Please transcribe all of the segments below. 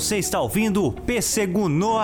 Você está ouvindo o Pêssego no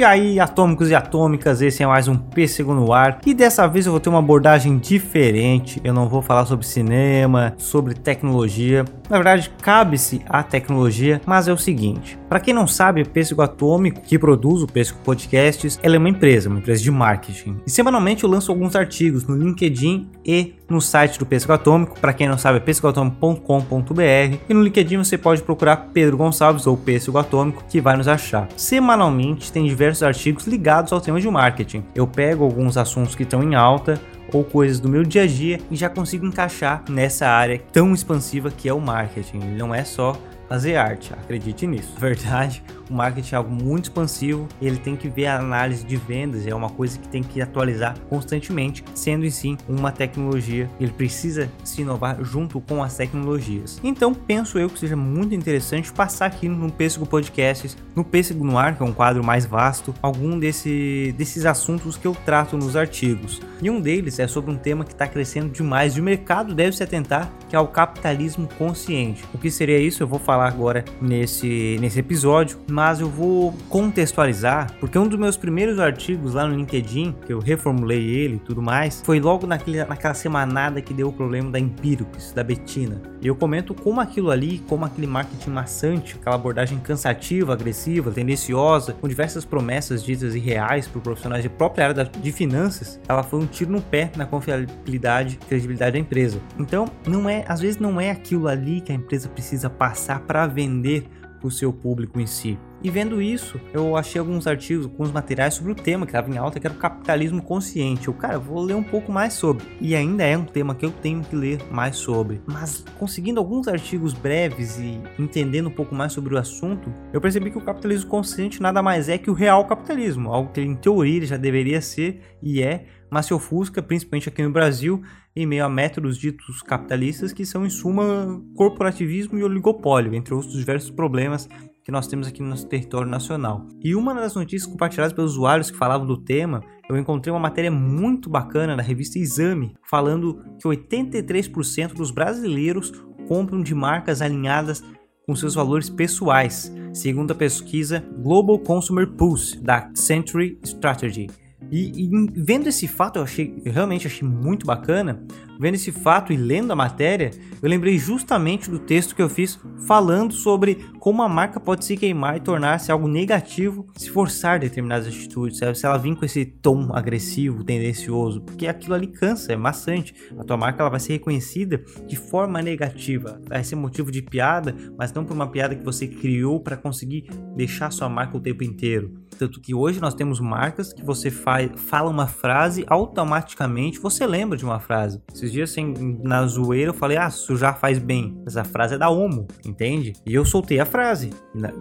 E aí, atômicos e atômicas, esse é mais um Pêssego no Ar. E dessa vez eu vou ter uma abordagem diferente. Eu não vou falar sobre cinema, sobre tecnologia. Na verdade, cabe-se à tecnologia, mas é o seguinte: para quem não sabe, Pêssego Atômico, que produz o Pêssego Podcasts, ela é uma empresa, uma empresa de marketing. E semanalmente eu lanço alguns artigos no LinkedIn e no site do Pêssego Atômico. Para quem não sabe, é pêssegoatômico.com.br. E no LinkedIn você pode procurar Pedro Gonçalves ou Pêssego Atômico, que vai nos achar. Semanalmente tem diversos diversos artigos ligados ao tema de marketing. Eu pego alguns assuntos que estão em alta ou coisas do meu dia a dia e já consigo encaixar nessa área tão expansiva que é o marketing. Ele não é só fazer arte, acredite nisso. Verdade, o marketing é algo muito expansivo, ele tem que ver a análise de vendas, é uma coisa que tem que atualizar constantemente, sendo em si uma tecnologia, ele precisa se inovar junto com as tecnologias. Então, penso eu que seja muito interessante passar aqui no Pêssego Podcasts, no Pêssego no Ar, que é um quadro mais vasto, algum desse, desses assuntos que eu trato nos artigos. E um deles é sobre um tema que está crescendo demais e o mercado deve se atentar, que é o capitalismo consciente. O que seria isso? Eu vou falar agora nesse, nesse episódio, mas eu vou contextualizar, porque um dos meus primeiros artigos lá no LinkedIn, que eu reformulei ele e tudo mais, foi logo naquele, naquela semanada que deu o problema da Empíricos, da Betina. E eu comento como aquilo ali, como aquele marketing maçante, aquela abordagem cansativa, agressiva, tendenciosa, com diversas promessas ditas irreais por profissionais de própria área de finanças, ela foi um tiro no pé na confiabilidade e credibilidade da empresa. Então, não é, às vezes não é aquilo ali que a empresa precisa passar para vender para o seu público em si. E vendo isso, eu achei alguns artigos, alguns materiais sobre o tema que estava em alta, que era o capitalismo consciente. Eu, cara, vou ler um pouco mais sobre. E ainda é um tema que eu tenho que ler mais sobre. Mas conseguindo alguns artigos breves e entendendo um pouco mais sobre o assunto, eu percebi que o capitalismo consciente nada mais é que o real capitalismo, algo que em teoria já deveria ser e é, mas se ofusca, principalmente aqui no Brasil, em meio a métodos ditos capitalistas que são, em suma, corporativismo e oligopólio, entre outros diversos problemas que nós temos aqui no nosso território nacional. E uma das notícias compartilhadas pelos usuários que falavam do tema, eu encontrei uma matéria muito bacana na revista Exame, falando que 83% dos brasileiros compram de marcas alinhadas com seus valores pessoais, segundo a pesquisa Global Consumer Pulse da Century Strategy. E, e, vendo esse fato, eu achei, eu realmente achei muito bacana. Vendo esse fato e lendo a matéria, eu lembrei justamente do texto que eu fiz falando sobre como a marca pode se queimar e tornar-se algo negativo se forçar determinadas atitudes, sabe? se ela vir com esse tom agressivo, tendencioso, porque aquilo ali cansa, é maçante. A tua marca ela vai ser reconhecida de forma negativa, vai ser motivo de piada, mas não por uma piada que você criou para conseguir deixar sua marca o tempo inteiro. Tanto que hoje nós temos marcas que você faz, fala uma frase, automaticamente você lembra de uma frase. Esses dias, assim, na zoeira, eu falei, ah, já faz bem. Essa frase é da Omo, entende? E eu soltei a frase.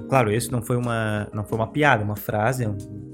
Claro, esse não foi uma, não foi uma piada, uma frase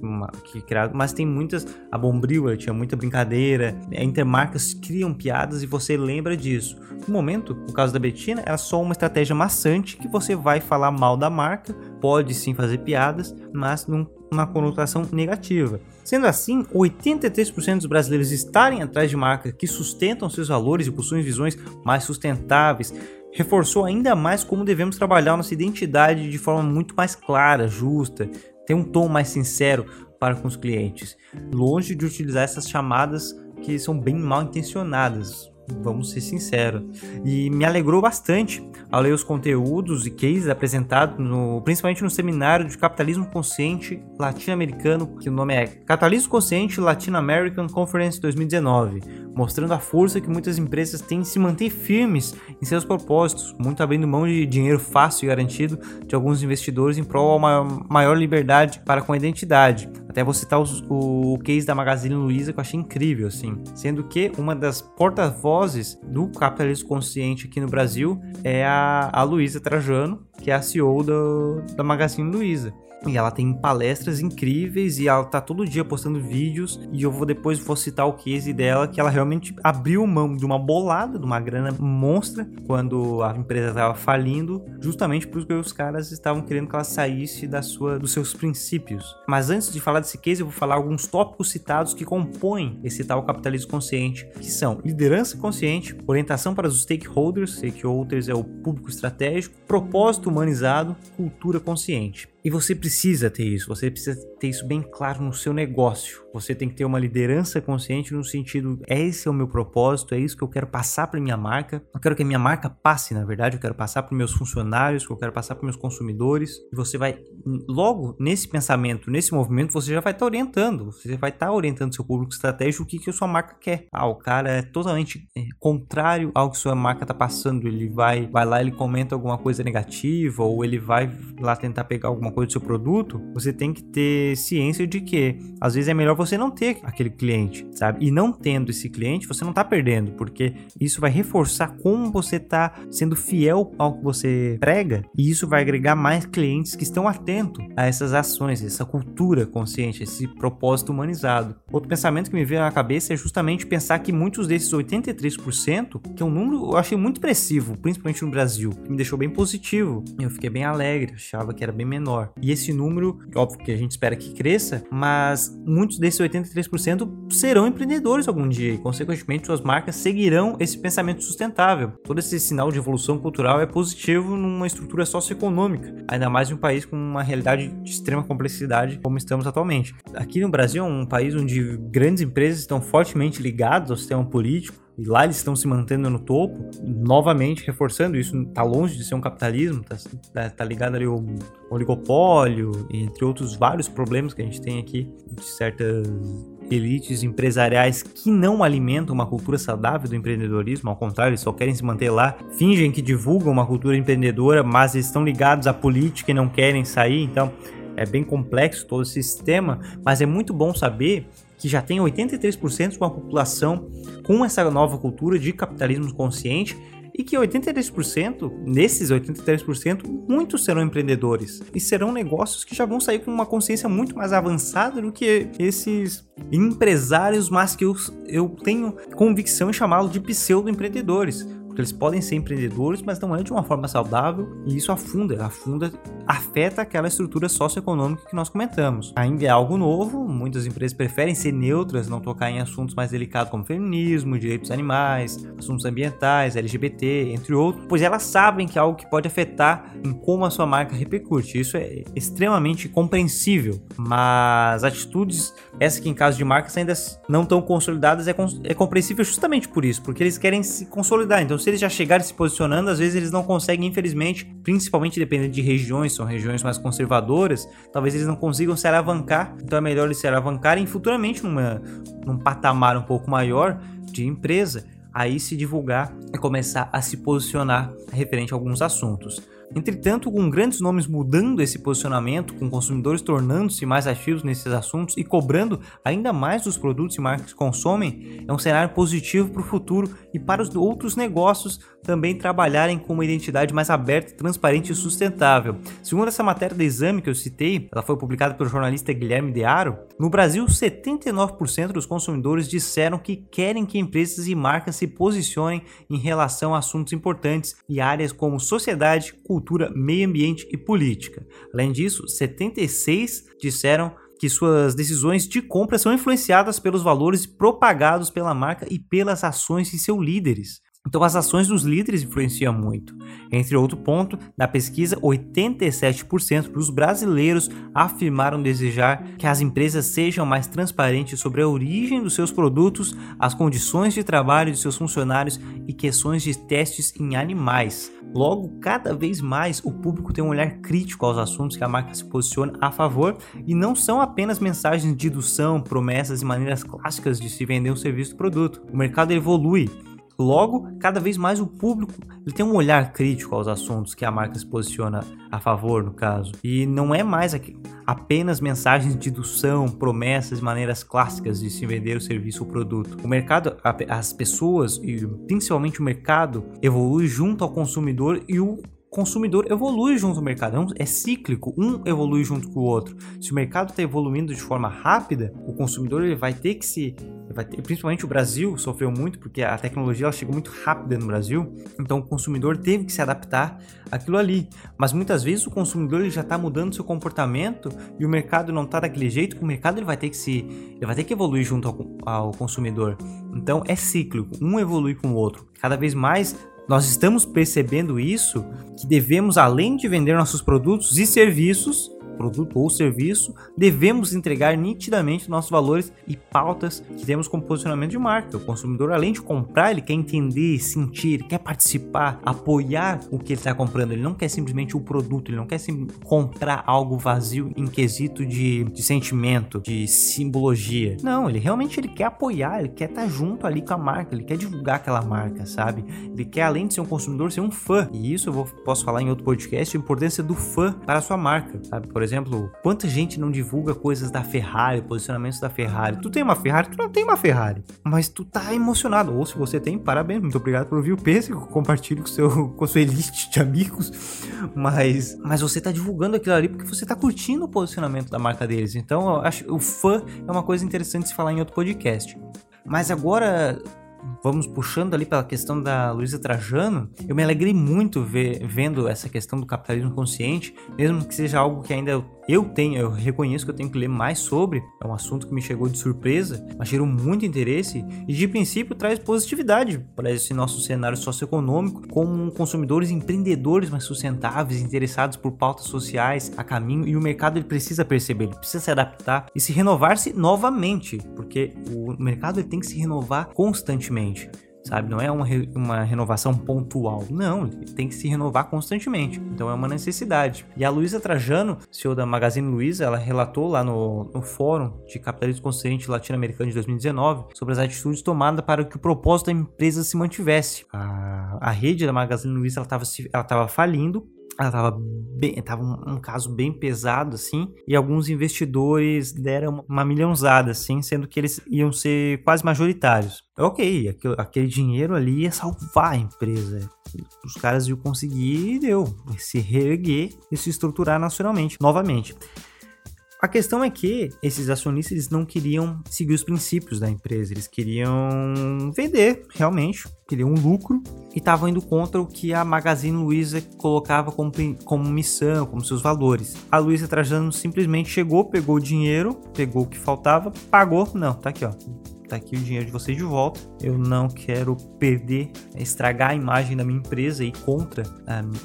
uma, que criado, mas tem muitas. A Bombril tinha muita brincadeira. Entre marcas criam piadas e você lembra disso. No momento, no caso da Betina, era só uma estratégia maçante que você vai falar mal da marca, pode sim fazer piadas, mas numa conotação negativa. Sendo assim, 83% dos brasileiros estarem atrás de marcas que sustentam seus valores e possuem visões mais sustentáveis, reforçou ainda mais como devemos trabalhar nossa identidade de forma muito mais clara, justa, ter um tom mais sincero para com os clientes, longe de utilizar essas chamadas que são bem mal intencionadas, vamos ser sinceros. E me alegrou bastante ao ler os conteúdos e cases apresentados, no, principalmente no seminário de Capitalismo Consciente Latino-Americano, que o nome é Capitalismo Consciente Latino American Conference 2019, mostrando a força que muitas empresas têm em se manter firmes em seus propósitos, muito abrindo mão de dinheiro fácil e garantido de alguns investidores em prol a uma maior liberdade para com a identidade. Até vou citar os, o case da Magazine Luiza que eu achei incrível, assim, sendo que uma das porta-vozes do capitalismo consciente aqui no Brasil é a, a Luiza Trajano, que é a CEO do, da Magazine Luiza. E ela tem palestras incríveis e ela tá todo dia postando vídeos e eu vou depois vou citar o case dela que ela realmente abriu mão de uma bolada, de uma grana monstra quando a empresa estava falindo, justamente porque os caras estavam querendo que ela saísse da sua dos seus princípios. Mas antes de falar desse case, eu vou falar alguns tópicos citados que compõem esse tal capitalismo consciente, que são liderança consciente, orientação para os stakeholders, stakeholders é o público estratégico, propósito humanizado, cultura consciente. E você precisa ter isso, você precisa ter isso bem claro no seu negócio. Você tem que ter uma liderança consciente no sentido, esse é o meu propósito, é isso que eu quero passar para minha marca. Eu quero que a minha marca passe, na verdade, eu quero passar para meus funcionários, eu quero passar para meus consumidores. E você vai logo nesse pensamento, nesse movimento, você já vai estar tá orientando, você vai estar tá orientando seu público estratégico o que que a sua marca quer. Ah, o cara é totalmente é, contrário ao que sua marca está passando, ele vai vai lá, ele comenta alguma coisa negativa ou ele vai lá tentar pegar alguma coisa do seu produto, você tem que ter ciência de que às vezes é melhor você não ter aquele cliente, sabe? E não tendo esse cliente, você não tá perdendo, porque isso vai reforçar como você tá sendo fiel ao que você prega, e isso vai agregar mais clientes que estão atentos a essas ações, essa cultura consciente, esse propósito humanizado. Outro pensamento que me veio na cabeça é justamente pensar que muitos desses 83%, que é um número eu achei muito expressivo, principalmente no Brasil, que me deixou bem positivo. Eu fiquei bem alegre, achava que era bem menor. E esse número, óbvio que a gente espera que cresça, mas muitos desses 83% serão empreendedores algum dia e, consequentemente, suas marcas seguirão esse pensamento sustentável. Todo esse sinal de evolução cultural é positivo numa estrutura socioeconômica, ainda mais em um país com uma realidade de extrema complexidade como estamos atualmente. Aqui no Brasil um país onde grandes empresas estão fortemente ligadas ao sistema político, e lá eles estão se mantendo no topo, novamente reforçando isso, está longe de ser um capitalismo, está tá ligado ali ao oligopólio, entre outros vários problemas que a gente tem aqui de certas elites empresariais que não alimentam uma cultura saudável do empreendedorismo, ao contrário, eles só querem se manter lá, fingem que divulgam uma cultura empreendedora, mas estão ligados à política e não querem sair, então é bem complexo todo esse sistema, mas é muito bom saber que já tem 83% de uma população com essa nova cultura de capitalismo consciente e que 83%, nesses 83%, muitos serão empreendedores e serão negócios que já vão sair com uma consciência muito mais avançada do que esses empresários, mas que eu, eu tenho convicção em chamá-los de pseudo-empreendedores porque eles podem ser empreendedores, mas não é de uma forma saudável e isso afunda, afunda, afeta aquela estrutura socioeconômica que nós comentamos. Ainda é algo novo, muitas empresas preferem ser neutras, não tocar em assuntos mais delicados como feminismo, direitos animais, assuntos ambientais, LGBT, entre outros, pois elas sabem que é algo que pode afetar em como a sua marca repercute. Isso é extremamente compreensível, mas atitudes, essa que em caso de marcas ainda não tão consolidadas, é, é compreensível justamente por isso, porque eles querem se consolidar. Então, se eles já chegarem se posicionando, às vezes eles não conseguem, infelizmente, principalmente dependendo de regiões, são regiões mais conservadoras, talvez eles não consigam se alavancar. Então é melhor eles se alavancarem futuramente numa, num patamar um pouco maior de empresa. Aí se divulgar e começar a se posicionar referente a alguns assuntos. Entretanto, com grandes nomes mudando esse posicionamento, com consumidores tornando-se mais ativos nesses assuntos e cobrando ainda mais dos produtos e marcas que consomem, é um cenário positivo para o futuro e para os outros negócios também trabalharem com uma identidade mais aberta, transparente e sustentável. Segundo essa matéria da Exame que eu citei, ela foi publicada pelo jornalista Guilherme Dearo, no Brasil 79% dos consumidores disseram que querem que empresas e marcas se posicionem em relação a assuntos importantes e áreas como sociedade, cultura, meio ambiente e política. Além disso, 76 disseram que suas decisões de compra são influenciadas pelos valores propagados pela marca e pelas ações de seus líderes. Então, as ações dos líderes influenciam muito. Entre outro ponto, na pesquisa, 87% dos brasileiros afirmaram desejar que as empresas sejam mais transparentes sobre a origem dos seus produtos, as condições de trabalho de seus funcionários e questões de testes em animais. Logo, cada vez mais o público tem um olhar crítico aos assuntos que a marca se posiciona a favor e não são apenas mensagens de indução, promessas e maneiras clássicas de se vender um serviço ou produto. O mercado evolui Logo, cada vez mais o público ele tem um olhar crítico aos assuntos que a marca se posiciona a favor, no caso. E não é mais apenas mensagens de indução, promessas, maneiras clássicas de se vender o serviço ou produto. O mercado, as pessoas e principalmente o mercado evolui junto ao consumidor e o consumidor evolui junto ao mercado, é, é cíclico, um evolui junto com o outro. Se o mercado está evoluindo de forma rápida, o consumidor ele vai ter que se ter, principalmente o Brasil sofreu muito porque a tecnologia ela chegou muito rápida no Brasil, então o consumidor teve que se adaptar àquilo ali. Mas muitas vezes o consumidor ele já está mudando seu comportamento e o mercado não está daquele jeito, o mercado ele vai ter que se ele vai ter que evoluir junto ao, ao consumidor. Então é cíclico, um evolui com o outro. Cada vez mais nós estamos percebendo isso que devemos, além de vender nossos produtos e serviços, produto ou serviço, devemos entregar nitidamente nossos valores e pautas que temos como posicionamento de marca. O consumidor, além de comprar, ele quer entender, sentir, quer participar, apoiar o que ele está comprando. Ele não quer simplesmente o produto, ele não quer comprar algo vazio em quesito de, de sentimento, de simbologia. Não, ele realmente ele quer apoiar, ele quer estar tá junto ali com a marca, ele quer divulgar aquela marca, sabe? Ele quer, além de ser um consumidor, ser um fã. E isso eu vou, posso falar em outro podcast, a importância do fã para a sua marca, sabe? Por exemplo, quanta gente não divulga coisas da Ferrari, posicionamentos da Ferrari. Tu tem uma Ferrari, tu não tem uma Ferrari, mas tu tá emocionado. Ou se você tem, parabéns, muito obrigado por ouvir o Pêssego, compartilhe com seu com sua elite de amigos. Mas, mas você tá divulgando aquilo ali porque você tá curtindo o posicionamento da marca deles. Então, eu acho o fã é uma coisa interessante se falar em outro podcast. Mas agora vamos puxando ali pela questão da Luísa Trajano, eu me alegrei muito ver, vendo essa questão do capitalismo consciente, mesmo que seja algo que ainda tenho, eu reconheço que eu tenho que ler mais sobre, é um assunto que me chegou de surpresa, mas gerou muito interesse e de princípio traz positividade para esse nosso cenário socioeconômico, como consumidores empreendedores mais sustentáveis, interessados por pautas sociais a caminho e o mercado ele precisa perceber, ele precisa se adaptar e se renovar-se novamente, porque o mercado ele tem que se renovar constantemente sabe? Não é uma, re uma renovação pontual. Não, tem que se renovar constantemente. Então é uma necessidade. E a Luísa Trajano, CEO da Magazine Luiza, ela relatou lá no, no Fórum de Capitalismo Consciente Latino-Americano de 2019 sobre as atitudes tomadas para que o propósito da empresa se mantivesse. A, a rede da Magazine Luiza estava ela tava falindo ela tava bem, tava um, um, caso bem pesado assim, e alguns investidores deram uma milhãozada assim, sendo que eles iam ser quase majoritários. Ok, aquele, aquele dinheiro ali ia salvar a empresa. Os caras iam conseguir e deu, se reerguer e se estruturar nacionalmente, novamente. A questão é que esses acionistas eles não queriam seguir os princípios da empresa, eles queriam vender realmente, queriam um lucro. E estavam indo contra o que a Magazine Luiza colocava como, como missão, como seus valores. A Luiza Trajano simplesmente chegou, pegou o dinheiro, pegou o que faltava, pagou, não, tá aqui ó, tá aqui o dinheiro de vocês de volta. Eu não quero perder, estragar a imagem da minha empresa e contra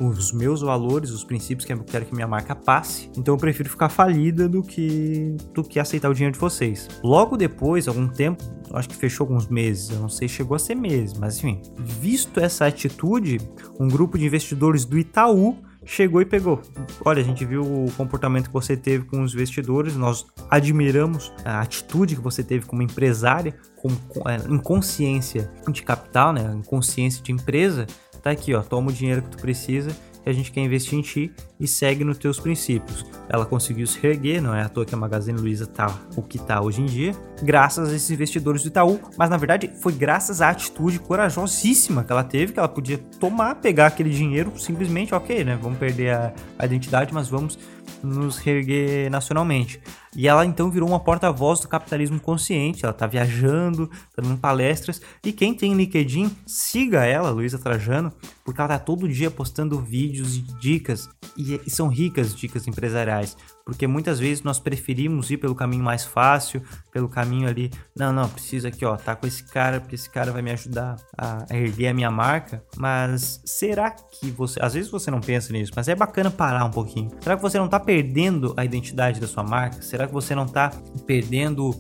um, os meus valores, os princípios que eu quero que minha marca passe. Então eu prefiro ficar falida do que do que aceitar o dinheiro de vocês. Logo depois, algum tempo, acho que fechou alguns meses, eu não sei, chegou a ser meses, mas enfim, visto essa atitude, um grupo de investidores do Itaú chegou e pegou. Olha, a gente viu o comportamento que você teve com os investidores, nós admiramos a atitude que você teve como empresária, com, com é, em consciência de capital, né, em consciência de empresa. Tá aqui, ó, toma o dinheiro que tu precisa que a gente quer investir em ti e segue nos teus princípios. Ela conseguiu se reerguer, não é à toa que a Magazine Luiza tá o que tá hoje em dia, graças a esses investidores do Itaú, mas na verdade foi graças à atitude corajosíssima que ela teve, que ela podia tomar, pegar aquele dinheiro, simplesmente, ok, né, vamos perder a, a identidade, mas vamos nos reerguer nacionalmente. E ela então virou uma porta-voz do capitalismo consciente. Ela tá viajando, tá dando palestras. E quem tem LinkedIn, siga ela, Luísa Trajano, porque ela tá todo dia postando vídeos e dicas. E são ricas dicas empresariais porque muitas vezes nós preferimos ir pelo caminho mais fácil, pelo caminho ali, não, não, preciso aqui, ó, tá com esse cara, porque esse cara vai me ajudar a erguer a minha marca, mas será que você, às vezes você não pensa nisso, mas é bacana parar um pouquinho. Será que você não tá perdendo a identidade da sua marca? Será que você não tá perdendo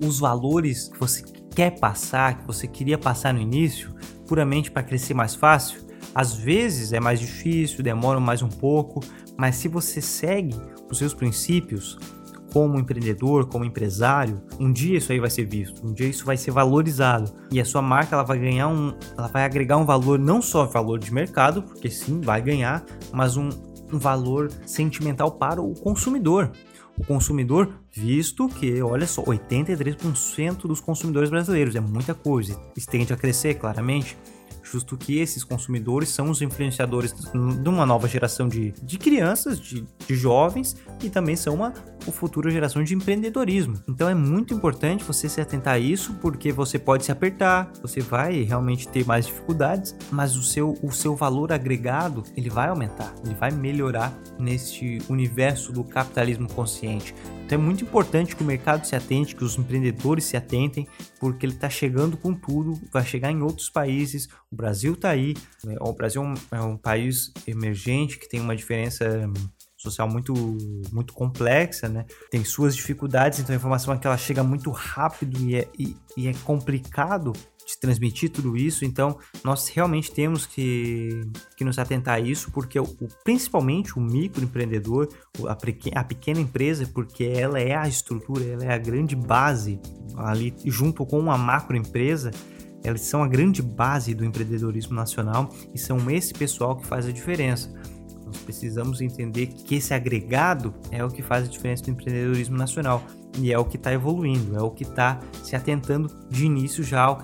os valores que você quer passar, que você queria passar no início, puramente para crescer mais fácil? Às vezes é mais difícil, demora mais um pouco, mas se você segue os seus princípios como empreendedor, como empresário, um dia isso aí vai ser visto, um dia isso vai ser valorizado e a sua marca ela vai ganhar um, ela vai agregar um valor não só valor de mercado, porque sim vai ganhar, mas um, um valor sentimental para o consumidor. O consumidor, visto que, olha só, 83% dos consumidores brasileiros é muita coisa, isso tende a crescer claramente justo que esses consumidores são os influenciadores de uma nova geração de, de crianças, de, de jovens, e também são uma, futura geração de empreendedorismo. Então é muito importante você se atentar a isso, porque você pode se apertar, você vai realmente ter mais dificuldades, mas o seu, o seu valor agregado ele vai aumentar, ele vai melhorar neste universo do capitalismo consciente. Então é muito importante que o mercado se atente, que os empreendedores se atentem, porque ele está chegando com tudo, vai chegar em outros países. O Brasil está aí. Né? O Brasil é um é país emergente que tem uma diferença social muito muito complexa, né? Tem suas dificuldades, então a informação é que ela chega muito rápido e é, e, e é complicado de transmitir tudo isso, então nós realmente temos que, que nos atentar a isso, porque o, principalmente o microempreendedor, a, a pequena empresa, porque ela é a estrutura, ela é a grande base ali junto com uma macroempresa, elas são a grande base do empreendedorismo nacional e são esse pessoal que faz a diferença. Nós precisamos entender que esse agregado é o que faz a diferença do empreendedorismo nacional e é o que está evoluindo, é o que está se atentando de início já ao,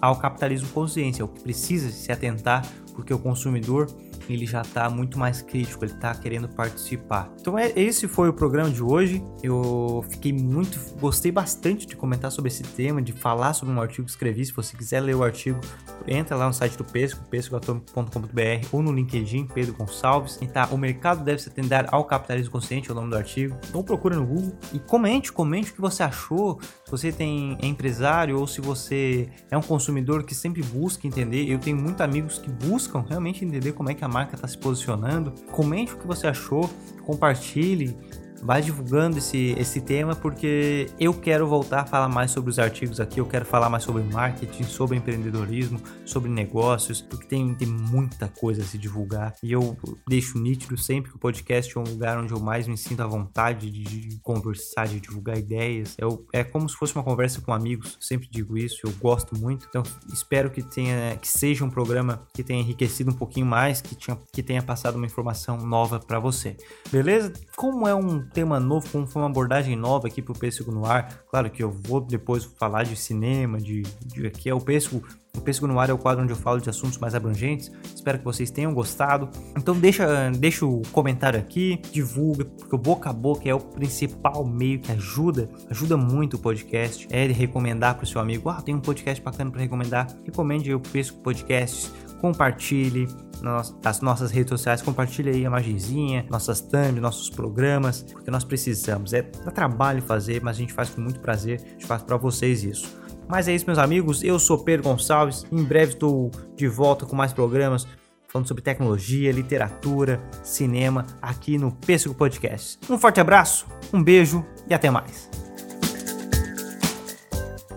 ao capitalismo consciência, é o que precisa se atentar porque o consumidor ele já está muito mais crítico, ele está querendo participar. Então é, esse foi o programa de hoje. Eu fiquei muito, gostei bastante de comentar sobre esse tema, de falar sobre um artigo que escrevi. Se você quiser ler o artigo, entra lá no site do Pesco, pescoatomico.com.br ou no LinkedIn, Pedro Gonçalves. E tá, o mercado deve se atender ao capitalismo consciente, é o nome do artigo. Então procura no Google e comente, comente o que você achou. Se você tem é empresário ou se você é um consumidor que sempre busca entender. Eu tenho muitos amigos que buscam realmente entender como é que a marca está se posicionando. Comente o que você achou, compartilhe, vai divulgando esse, esse tema porque eu quero voltar a falar mais sobre os artigos aqui, eu quero falar mais sobre marketing, sobre empreendedorismo, sobre negócios, porque tem, tem muita coisa a se divulgar e eu deixo nítido sempre que o podcast é um lugar onde eu mais me sinto à vontade de, conversar, de divulgar ideias. Eu, é como se fosse uma conversa com amigos, sempre digo isso, eu gosto muito. Então espero que tenha que seja um programa que tenha enriquecido um pouquinho mais, que, tinha, que tenha passado uma informação nova para você. Beleza? Como é um tema novo, como foi uma abordagem nova aqui pro Pêssego no Ar. Claro que eu vou depois falar de cinema, de, de aqui é o Pêssego o Pêssego no Ar é o quadro onde eu falo de assuntos mais abrangentes. Espero que vocês tenham gostado. Então deixa, deixa o comentário aqui, divulga, porque o boca a boca é o principal meio que ajuda, ajuda muito o podcast. É recomendar para o seu amigo, ah, tem um podcast bacana para recomendar. Recomende o Pêssego Podcasts, compartilhe, nas nossas redes sociais, compartilha aí a magizinha, nossas thumb, nossos programas, porque nós precisamos. É dá trabalho fazer, mas a gente faz com muito prazer, a gente faz para vocês isso. Mas é isso, meus amigos. Eu sou Pedro Gonçalves. Em breve estou de volta com mais programas falando sobre tecnologia, literatura, cinema aqui no Pêssego Podcast. Um forte abraço, um beijo e até mais.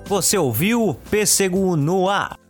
Você ouviu Pêssego no ar.